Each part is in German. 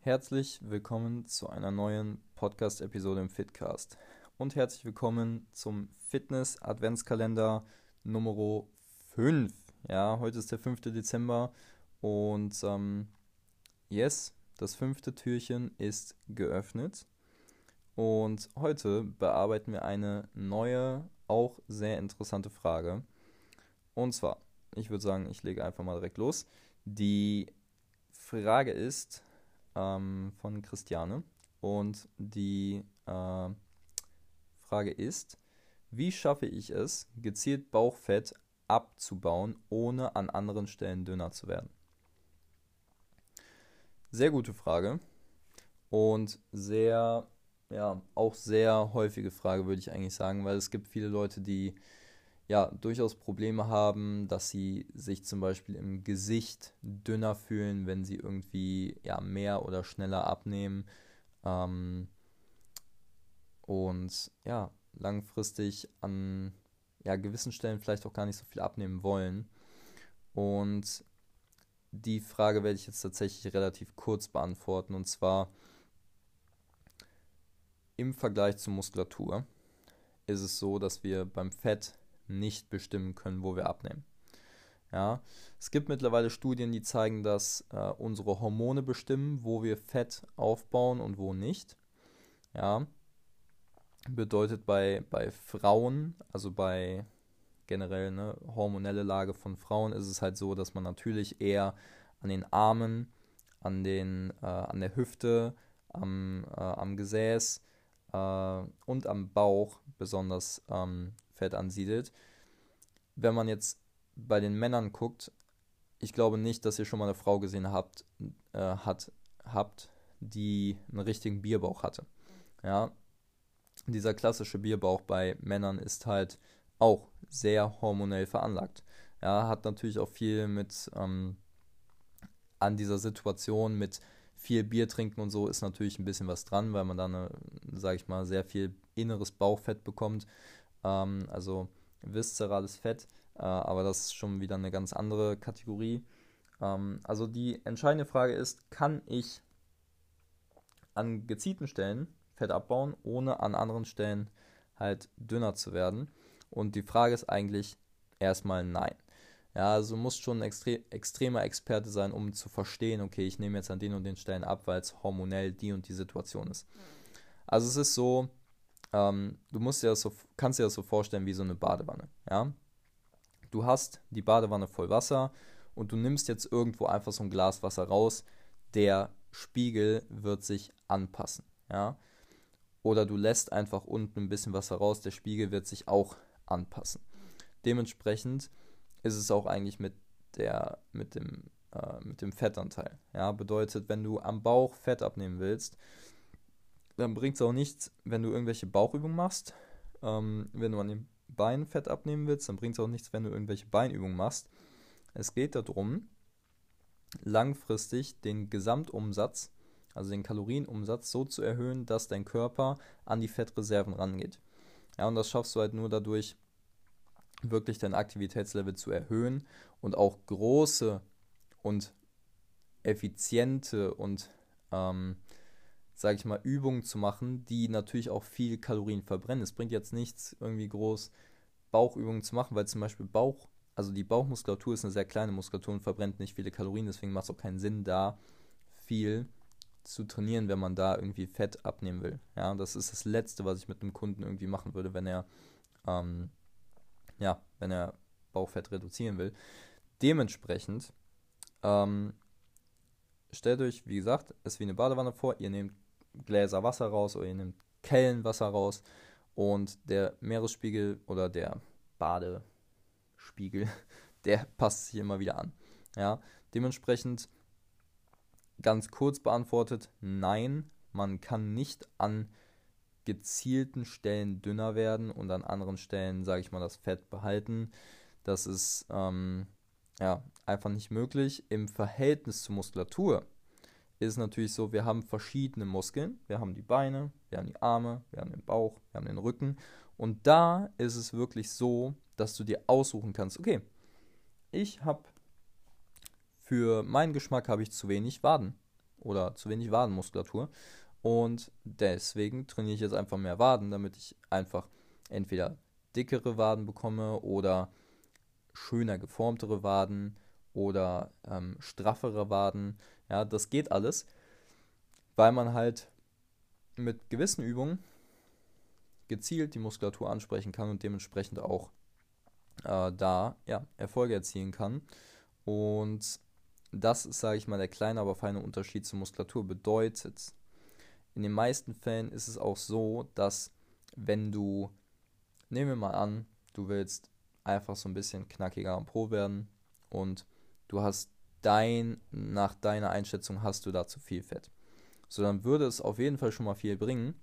Herzlich willkommen zu einer neuen Podcast-Episode im Fitcast. Und herzlich willkommen zum Fitness-Adventskalender Nummer 5. Ja, heute ist der 5. Dezember und ähm, yes, das fünfte Türchen ist geöffnet. Und heute bearbeiten wir eine neue, auch sehr interessante Frage. Und zwar, ich würde sagen, ich lege einfach mal direkt los. Die Frage ist ähm, von Christiane und die äh, Frage ist, wie schaffe ich es, gezielt Bauchfett abzubauen, ohne an anderen Stellen dünner zu werden? Sehr gute Frage und sehr, ja, auch sehr häufige Frage, würde ich eigentlich sagen, weil es gibt viele Leute, die ja durchaus Probleme haben, dass sie sich zum Beispiel im Gesicht dünner fühlen, wenn sie irgendwie ja mehr oder schneller abnehmen. Ähm, und ja, langfristig an ja, gewissen Stellen vielleicht auch gar nicht so viel abnehmen wollen. Und die Frage werde ich jetzt tatsächlich relativ kurz beantworten. Und zwar im Vergleich zur Muskulatur ist es so, dass wir beim Fett nicht bestimmen können, wo wir abnehmen. Ja, es gibt mittlerweile Studien, die zeigen, dass äh, unsere Hormone bestimmen, wo wir Fett aufbauen und wo nicht. Ja, bedeutet bei, bei Frauen, also bei generell ne, hormonelle Lage von Frauen, ist es halt so, dass man natürlich eher an den Armen, an, den, äh, an der Hüfte, am, äh, am Gesäß äh, und am Bauch besonders ähm, Fett ansiedelt. Wenn man jetzt bei den Männern guckt, ich glaube nicht, dass ihr schon mal eine Frau gesehen habt, äh, hat, habt, die einen richtigen Bierbauch hatte. Ja, dieser klassische Bierbauch bei Männern ist halt auch sehr hormonell veranlagt. Ja, hat natürlich auch viel mit ähm, an dieser Situation mit viel Bier trinken und so ist natürlich ein bisschen was dran, weil man dann, sage ich mal, sehr viel inneres Bauchfett bekommt. Ähm, also viszerales Fett, äh, aber das ist schon wieder eine ganz andere Kategorie. Ähm, also die entscheidende Frage ist, kann ich an gezielten Stellen Fett abbauen, ohne an anderen Stellen halt dünner zu werden? Und die Frage ist eigentlich erstmal nein. Ja, also du musst schon ein extre extremer Experte sein, um zu verstehen, okay, ich nehme jetzt an den und den Stellen ab, weil es hormonell die und die Situation ist. Also es ist so, ähm, du musst dir das so, kannst dir das so vorstellen wie so eine Badewanne. Ja? Du hast die Badewanne voll Wasser und du nimmst jetzt irgendwo einfach so ein Glas Wasser raus. Der Spiegel wird sich anpassen. Ja? Oder du lässt einfach unten ein bisschen Wasser raus, der Spiegel wird sich auch anpassen. Dementsprechend ist es auch eigentlich mit, der, mit, dem, äh, mit dem Fettanteil. Ja? Bedeutet, wenn du am Bauch Fett abnehmen willst, dann bringt es auch nichts, wenn du irgendwelche Bauchübungen machst. Ähm, wenn du an den Beinen Fett abnehmen willst, dann bringt es auch nichts, wenn du irgendwelche Beinübungen machst. Es geht darum, langfristig den Gesamtumsatz, also den Kalorienumsatz, so zu erhöhen, dass dein Körper an die Fettreserven rangeht. Ja, und das schaffst du halt nur dadurch, wirklich dein Aktivitätslevel zu erhöhen und auch große und effiziente und ähm, sage ich mal, Übungen zu machen, die natürlich auch viel Kalorien verbrennen. Es bringt jetzt nichts, irgendwie groß Bauchübungen zu machen, weil zum Beispiel Bauch, also die Bauchmuskulatur ist eine sehr kleine Muskulatur und verbrennt nicht viele Kalorien, deswegen macht es auch keinen Sinn, da viel zu trainieren, wenn man da irgendwie Fett abnehmen will. Ja, das ist das Letzte, was ich mit einem Kunden irgendwie machen würde, wenn er, ähm, ja, wenn er Bauchfett reduzieren will. Dementsprechend ähm, stellt euch, wie gesagt, es wie eine Badewanne vor. Ihr nehmt Gläser Wasser raus oder ihr nehmt Kellen Wasser raus und der Meeresspiegel oder der Badespiegel, der passt sich immer wieder an. Ja, dementsprechend ganz kurz beantwortet, nein, man kann nicht an gezielten Stellen dünner werden und an anderen Stellen, sage ich mal, das Fett behalten. Das ist ähm, ja einfach nicht möglich. Im Verhältnis zur Muskulatur ist natürlich so, wir haben verschiedene Muskeln. Wir haben die Beine, wir haben die Arme, wir haben den Bauch, wir haben den Rücken. Und da ist es wirklich so, dass du dir aussuchen kannst, okay, ich habe für meinen Geschmack habe ich zu wenig Waden. oder zu wenig Wadenmuskulatur. Und deswegen trainiere ich jetzt einfach mehr Waden, damit ich einfach entweder dickere Waden bekomme oder schöner geformtere Waden oder ähm, straffere Waden. Ja, das geht alles, weil man halt mit gewissen Übungen gezielt die Muskulatur ansprechen kann und dementsprechend auch äh, da ja, Erfolge erzielen kann. Und das ist, sage ich mal, der kleine, aber feine Unterschied zur Muskulatur. Bedeutet, in den meisten Fällen ist es auch so, dass wenn du, nehmen wir mal an, du willst einfach so ein bisschen knackiger am Po werden und du hast dein, nach deiner Einschätzung hast du da zu viel Fett. So, dann würde es auf jeden Fall schon mal viel bringen,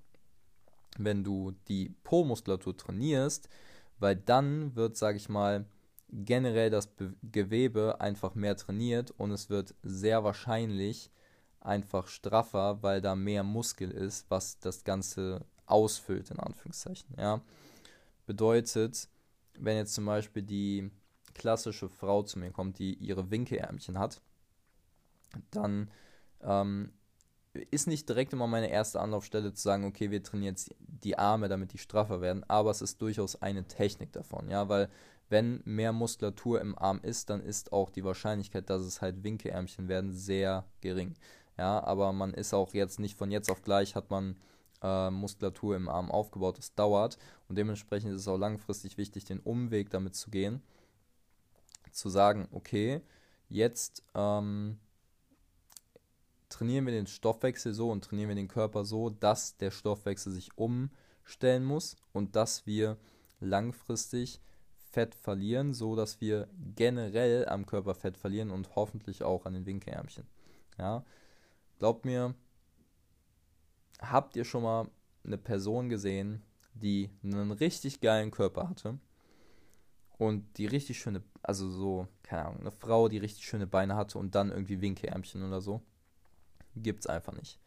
wenn du die Po-Muskulatur trainierst, weil dann wird, sage ich mal, generell das Be Gewebe einfach mehr trainiert und es wird sehr wahrscheinlich einfach straffer, weil da mehr Muskel ist, was das Ganze ausfüllt, in Anführungszeichen. Ja. Bedeutet, wenn jetzt zum Beispiel die klassische Frau zu mir kommt, die ihre Winkelärmchen hat, dann ähm, ist nicht direkt immer meine erste Anlaufstelle zu sagen, okay, wir trainieren jetzt die Arme, damit die straffer werden, aber es ist durchaus eine Technik davon, ja, weil wenn mehr Muskulatur im Arm ist, dann ist auch die Wahrscheinlichkeit, dass es halt Winkelärmchen werden, sehr gering. Ja, aber man ist auch jetzt nicht von jetzt auf gleich hat man äh, Muskulatur im Arm aufgebaut. Das dauert und dementsprechend ist es auch langfristig wichtig, den Umweg damit zu gehen, zu sagen, okay, jetzt ähm, trainieren wir den Stoffwechsel so und trainieren wir den Körper so, dass der Stoffwechsel sich umstellen muss und dass wir langfristig Fett verlieren, so dass wir generell am Körper Fett verlieren und hoffentlich auch an den Winkelärmchen. Ja, glaubt mir, habt ihr schon mal eine Person gesehen, die einen richtig geilen Körper hatte und die richtig schöne, also so, keine Ahnung, eine Frau, die richtig schöne Beine hatte und dann irgendwie Winkelärmchen oder so? gibt es einfach nicht.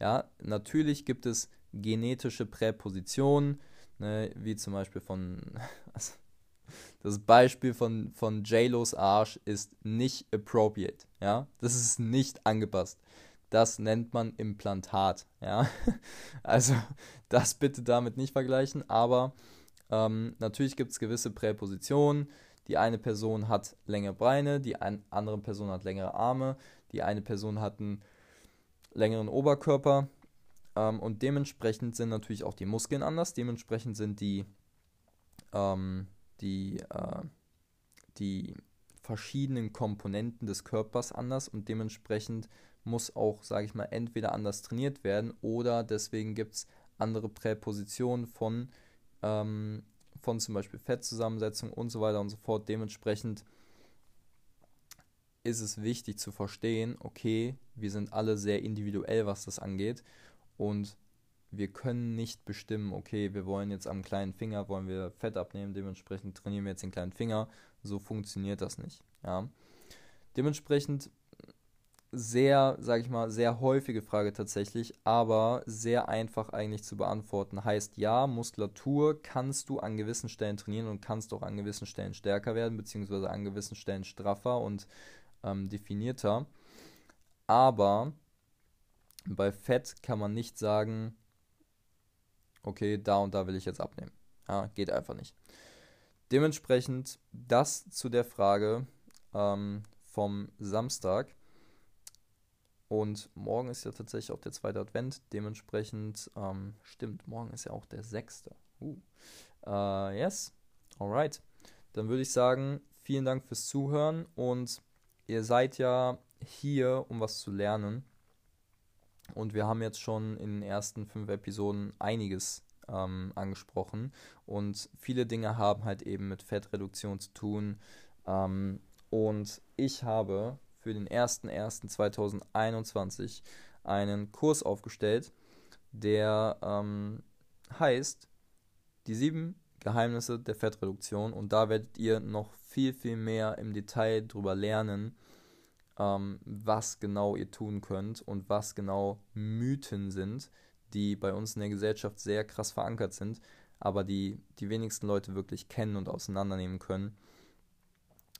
Ja, natürlich gibt es genetische Präpositionen, ne, wie zum Beispiel von, also das Beispiel von, von JLo's Arsch ist nicht appropriate, ja, das ist nicht angepasst. Das nennt man Implantat, ja. Also das bitte damit nicht vergleichen, aber ähm, natürlich gibt es gewisse Präpositionen. Die eine Person hat längere Beine, die ein, andere Person hat längere Arme, die eine Person hat einen längeren Oberkörper ähm, und dementsprechend sind natürlich auch die Muskeln anders, dementsprechend sind die, ähm, die, äh, die verschiedenen Komponenten des Körpers anders und dementsprechend muss auch, sage ich mal, entweder anders trainiert werden oder deswegen gibt es andere Präpositionen von, ähm, von zum Beispiel Fettzusammensetzung und so weiter und so fort. Dementsprechend ist es wichtig zu verstehen, okay, wir sind alle sehr individuell, was das angeht und wir können nicht bestimmen, okay, wir wollen jetzt am kleinen Finger, wollen wir Fett abnehmen, dementsprechend trainieren wir jetzt den kleinen Finger. So funktioniert das nicht. Ja. Dementsprechend sehr, sage ich mal, sehr häufige Frage tatsächlich, aber sehr einfach eigentlich zu beantworten. Heißt ja, Muskulatur kannst du an gewissen Stellen trainieren und kannst auch an gewissen Stellen stärker werden, beziehungsweise an gewissen Stellen straffer und ähm, definierter. Aber bei Fett kann man nicht sagen, okay, da und da will ich jetzt abnehmen. Ja, geht einfach nicht. Dementsprechend das zu der Frage ähm, vom Samstag. Und morgen ist ja tatsächlich auch der zweite Advent. Dementsprechend, ähm, stimmt, morgen ist ja auch der sechste. Uh. Uh, yes, alright. Dann würde ich sagen, vielen Dank fürs Zuhören und ihr seid ja hier, um was zu lernen. Und wir haben jetzt schon in den ersten fünf Episoden einiges ähm, angesprochen. Und viele Dinge haben halt eben mit Fettreduktion zu tun. Ähm, und ich habe für den 01.01.2021 einen Kurs aufgestellt, der ähm, heißt Die sieben Geheimnisse der Fettreduktion. Und da werdet ihr noch viel, viel mehr im Detail drüber lernen, ähm, was genau ihr tun könnt und was genau Mythen sind, die bei uns in der Gesellschaft sehr krass verankert sind, aber die die wenigsten Leute wirklich kennen und auseinandernehmen können.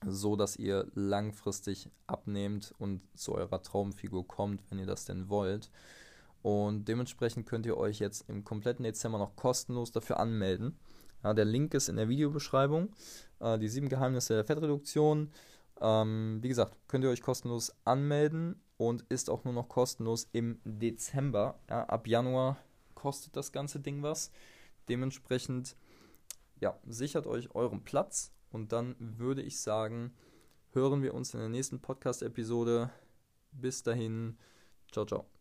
So dass ihr langfristig abnehmt und zu eurer Traumfigur kommt, wenn ihr das denn wollt. Und dementsprechend könnt ihr euch jetzt im kompletten Dezember noch kostenlos dafür anmelden. Ja, der Link ist in der Videobeschreibung. Äh, die sieben Geheimnisse der Fettreduktion. Ähm, wie gesagt, könnt ihr euch kostenlos anmelden und ist auch nur noch kostenlos im Dezember. Ja, ab Januar kostet das ganze Ding was. Dementsprechend, ja, sichert euch euren Platz und dann würde ich sagen, hören wir uns in der nächsten Podcast-Episode. Bis dahin, ciao, ciao.